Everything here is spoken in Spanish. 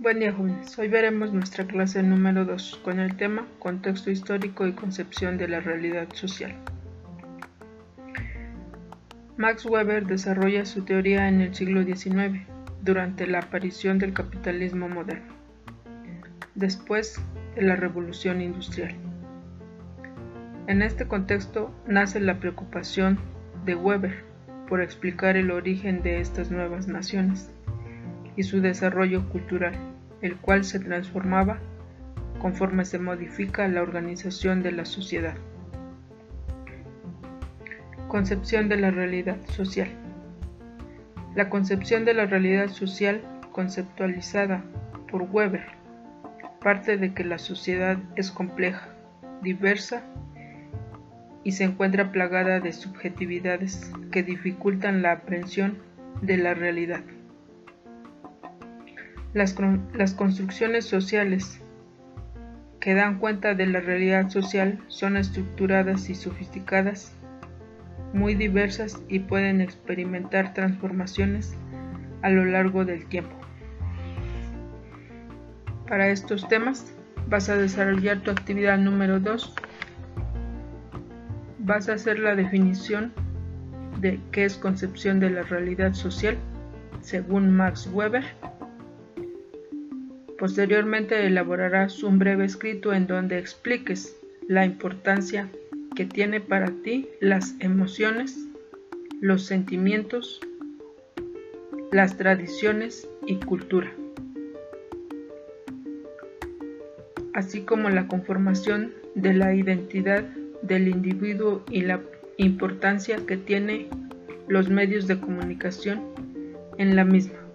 Buen día jóvenes, hoy veremos nuestra clase número 2 con el tema Contexto histórico y concepción de la realidad social. Max Weber desarrolla su teoría en el siglo XIX, durante la aparición del capitalismo moderno, después de la revolución industrial. En este contexto nace la preocupación de Weber por explicar el origen de estas nuevas naciones y su desarrollo cultural, el cual se transformaba conforme se modifica la organización de la sociedad. Concepción de la realidad social. La concepción de la realidad social conceptualizada por Weber parte de que la sociedad es compleja, diversa y se encuentra plagada de subjetividades que dificultan la aprehensión de la realidad. Las, construcciones sociales que dan cuenta de la realidad social son estructuradas y sofisticadas, muy diversas y pueden experimentar transformaciones a lo largo del tiempo. Para estos temas vas a desarrollar tu actividad número 2. Vas a hacer la definición de qué es concepción de la realidad social según Max Weber Posteriormente elaborarás un breve escrito en donde expliques la importancia que tiene para ti las emociones, los sentimientos, las tradiciones y cultura, así como la conformación de la identidad del individuo y la importancia que tiene los medios de comunicación en la misma.